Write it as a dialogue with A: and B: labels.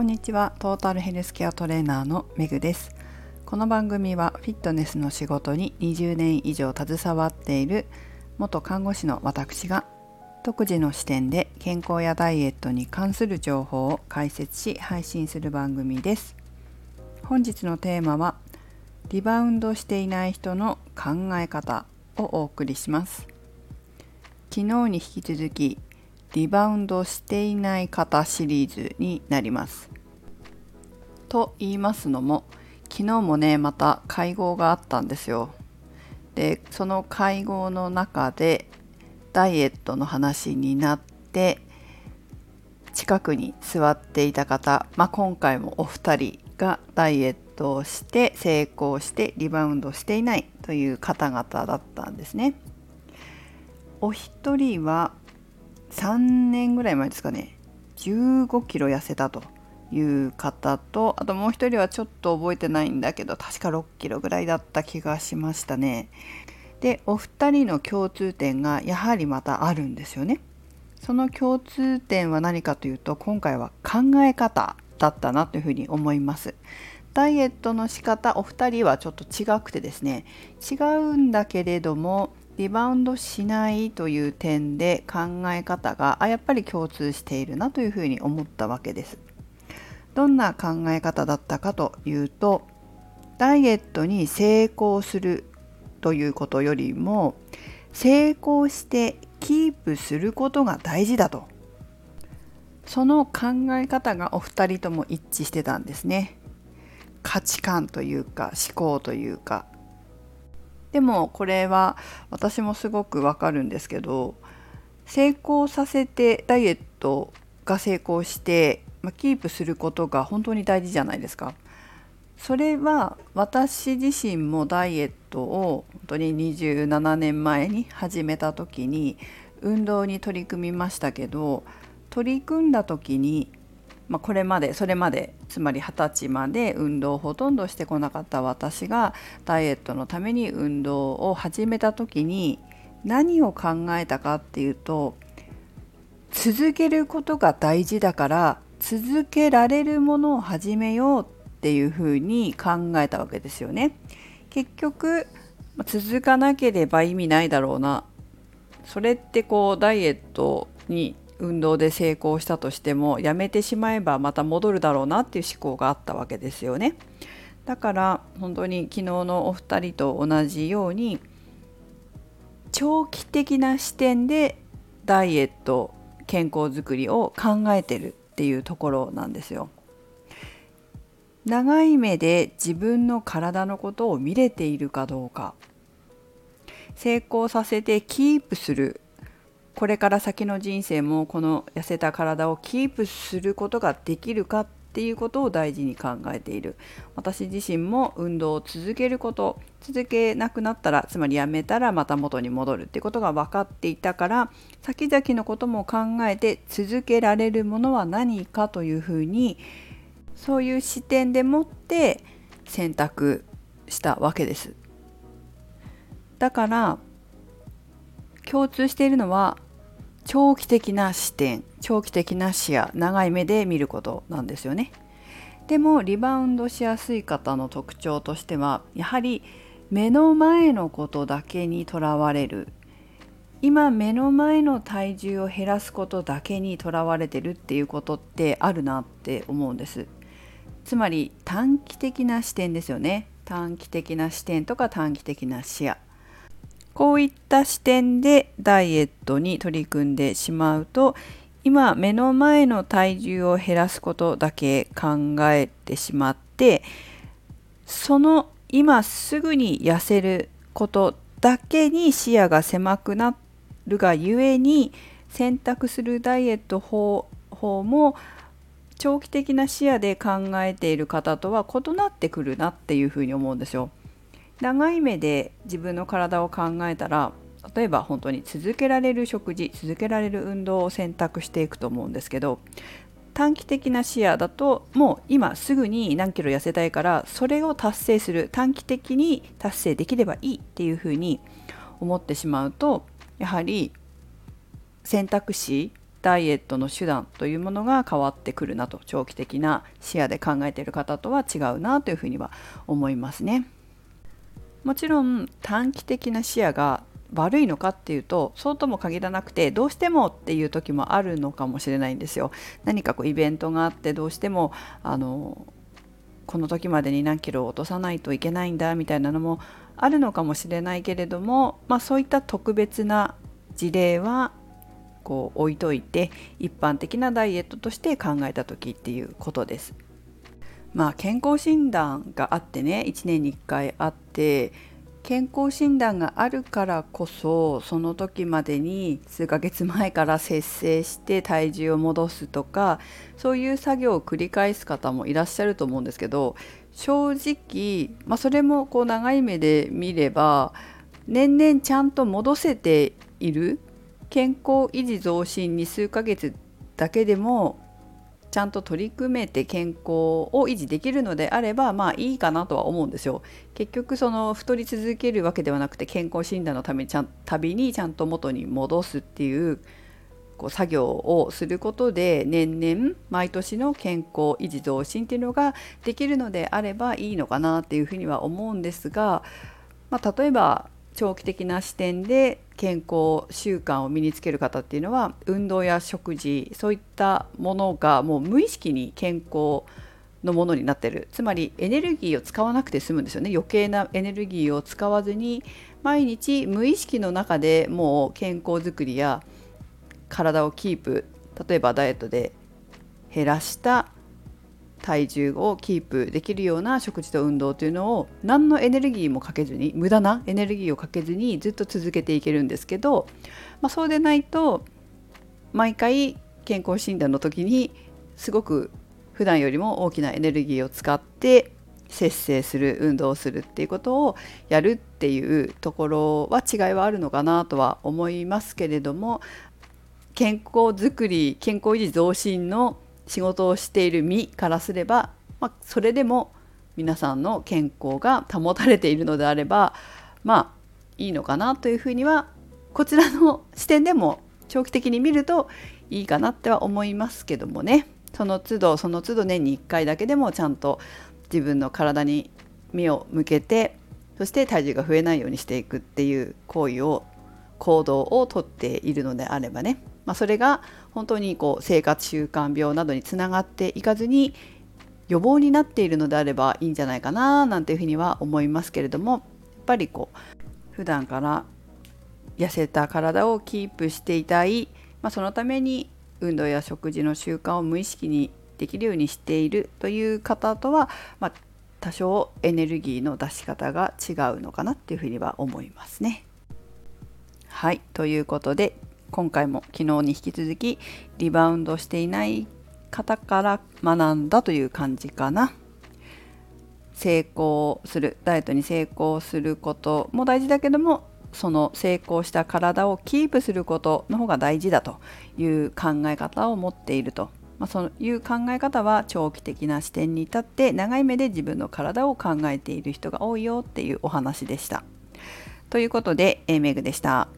A: こんにちは。トータルヘルスケアトレーナーのめぐです。この番組はフィットネスの仕事に20年以上携わっている元看護師の私が独自の視点で健康やダイエットに関する情報を解説し配信する番組です。本日のテーマはリバウンドしていない人の考え方をお送りします。昨日に引き続きリバウンドしていない方シリーズになります。と言いますのも昨日もねまた会合があったんですよ。でその会合の中でダイエットの話になって近くに座っていた方、まあ、今回もお二人がダイエットをして成功してリバウンドしていないという方々だったんですね。お一人は3年ぐらい前ですかね。15キロ痩せたと。いう方とあともう一人はちょっと覚えてないんだけど確か6キロぐらいだった気がしましたね。でお二人の共通点がやはりまたあるんですよね。その共通点は何かというと今回は考え方だったなというふうに思います。ダイエットの仕方お二人はちょっと違くてですね違うんだけれどもリバウンドしないという点で考え方があやっぱり共通しているなというふうに思ったわけです。どんな考え方だったかというとダイエットに成功するということよりも成功してキープすることが大事だと。その考え方がお二人とも一致してたんですね。価値観というか思考というか。でもこれは私もすごくわかるんですけど成功させてダイエットが成功して、まあ、キープすることが本当に大事じゃないですか。それは私自身もダイエットを本当に27年前に始めた時に運動に取り組みましたけど取り組んだ時に、まあ、これまでそれまでつまり二十歳まで運動をほとんどしてこなかった私がダイエットのために運動を始めた時に何を考えたかっていうと続けることが大事だから続けられるものを始めようっていうふうに考えたわけですよね。結局続かなければ意味ないだろうなそれってこうダイエットに運動で成功したとしてもやめてしまえばまた戻るだろうなっていう思考があったわけですよね。だから本当に昨日のお二人と同じように長期的な視点でダイエット健康づくりを考えてるっていうところなんですよ。長い目で自分の体のことを見れているかどうか成功させてキープするこれから先の人生もこの痩せた体をキープすることができるかっっていうことを大事に考えている私自身も運動を続けること続けなくなったらつまりやめたらまた元に戻るってことが分かっていたから先々のことも考えて続けられるものは何かというふうにそういう視点でもって選択したわけです。だから共通しているのは長期的な視点長期的な視野長い目で見ることなんですよね。でもリバウンドしやすい方の特徴としてはやはり目の前のことだけにとらわれる今目の前の体重を減らすことだけにとらわれてるっていうことってあるなって思うんです。つまり短期的な視点ですよね短期的な視点とか短期的な視野こういった視点でダイエットに取り組んでしまうと今目の前の体重を減らすことだけ考えてしまってその今すぐに痩せることだけに視野が狭くなるがゆえに選択するダイエット方法も長期的な視野で考えている方とは異なってくるなっていうふうに思うんですよ。長い目で自分の体を考えたら例えば本当に続けられる食事続けられる運動を選択していくと思うんですけど短期的な視野だともう今すぐに何キロ痩せたいからそれを達成する短期的に達成できればいいっていうふうに思ってしまうとやはり選択肢ダイエットの手段というものが変わってくるなと長期的な視野で考えている方とは違うなというふうには思いますね。もちろん短期的な視野が悪いのかっていうとそうとも限らなくてどうしてもっていう時もあるのかもしれないんですよ。何かこうイベントがあってどうしてもあのこの時までに何キロ落とさないといけないんだみたいなのもあるのかもしれないけれども、まあ、そういった特別な事例はこう置いといて一般的なダイエットとして考えた時っていうことです。まあ健康診断があってね1年に1回あって健康診断があるからこそその時までに数ヶ月前から節制して体重を戻すとかそういう作業を繰り返す方もいらっしゃると思うんですけど正直、まあ、それもこう長い目で見れば年々ちゃんと戻せている健康維持増進に数ヶ月だけでもちゃんと取り組めて健康を維持できるのであればまあいいかなとは思うんですよ。結局その太り続けるわけではなくて健康診断のためにちゃん旅にちゃんと元に戻すっていうこう作業をすることで年々毎年の健康維持増進っていうのができるのであればいいのかなっていうふうには思うんですが、まあ、例えば長期的な視点で健康習慣を身につける方っていうのは運動や食事そういったものがもう無意識に健康のものになってる。つまりエネルギーを使わなくて済むんですよね。余計なエネルギーを使わずに毎日無意識の中でもう健康づくりや体をキープ例えばダイエットで減らした体重をキープできるような食事と運動というのを何のエネルギーもかけずに無駄なエネルギーをかけずにずっと続けていけるんですけど、まあ、そうでないと毎回健康診断の時にすごく普段よりも大きなエネルギーを使って節制する運動をするっていうことをやるっていうところは違いはあるのかなとは思いますけれども健康づくり健康維持増進の仕事をしている身からすれば、まあ、それでも皆さんの健康が保たれているのであればまあいいのかなというふうにはこちらの視点でも長期的に見るといいかなっては思いますけどもね。その都度その都度年に1回だけでもちゃんと自分の体に目を向けてそして体重が増えないようにしていくっていう行為を行動をとっているのであればね。まあ、それが本当にこう生活習慣病などにつながっていかずに予防になっているのであればいいんじゃないかななんていうふうには思いますけれどもやっぱりこう普段から痩せた体をキープしていたい、まあ、そのために運動や食事の習慣を無意識にできるようにしているという方とは、まあ、多少エネルギーの出し方が違うのかなっていうふうには思いますね。はいということで今回も昨日に引き続きリバウンドしていない方から学んだという感じかな。成功するダイエットに成功することも大事だけどもその成功した体をキープすることの方が大事だという考え方を持っていると、まあ、そういう考え方は長期的な視点に立って長い目で自分の体を考えている人が多いよっていうお話でした。ということで、えメグでした。